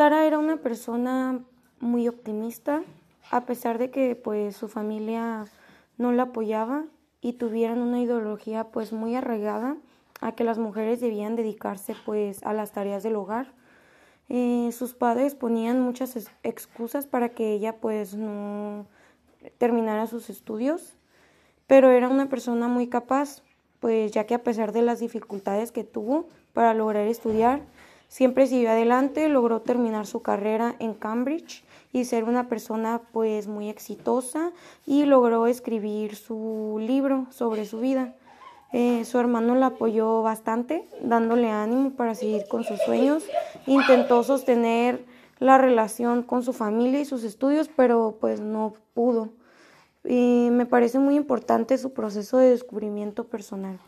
Tara era una persona muy optimista, a pesar de que pues su familia no la apoyaba y tuvieran una ideología pues muy arraigada a que las mujeres debían dedicarse pues a las tareas del hogar. Eh, sus padres ponían muchas excusas para que ella pues no terminara sus estudios, pero era una persona muy capaz, pues ya que a pesar de las dificultades que tuvo para lograr estudiar, siempre siguió adelante, logró terminar su carrera en Cambridge y ser una persona pues muy exitosa y logró escribir su libro sobre su vida. Eh, su hermano la apoyó bastante, dándole ánimo para seguir con sus sueños. Intentó sostener la relación con su familia y sus estudios, pero pues no pudo. Y me parece muy importante su proceso de descubrimiento personal.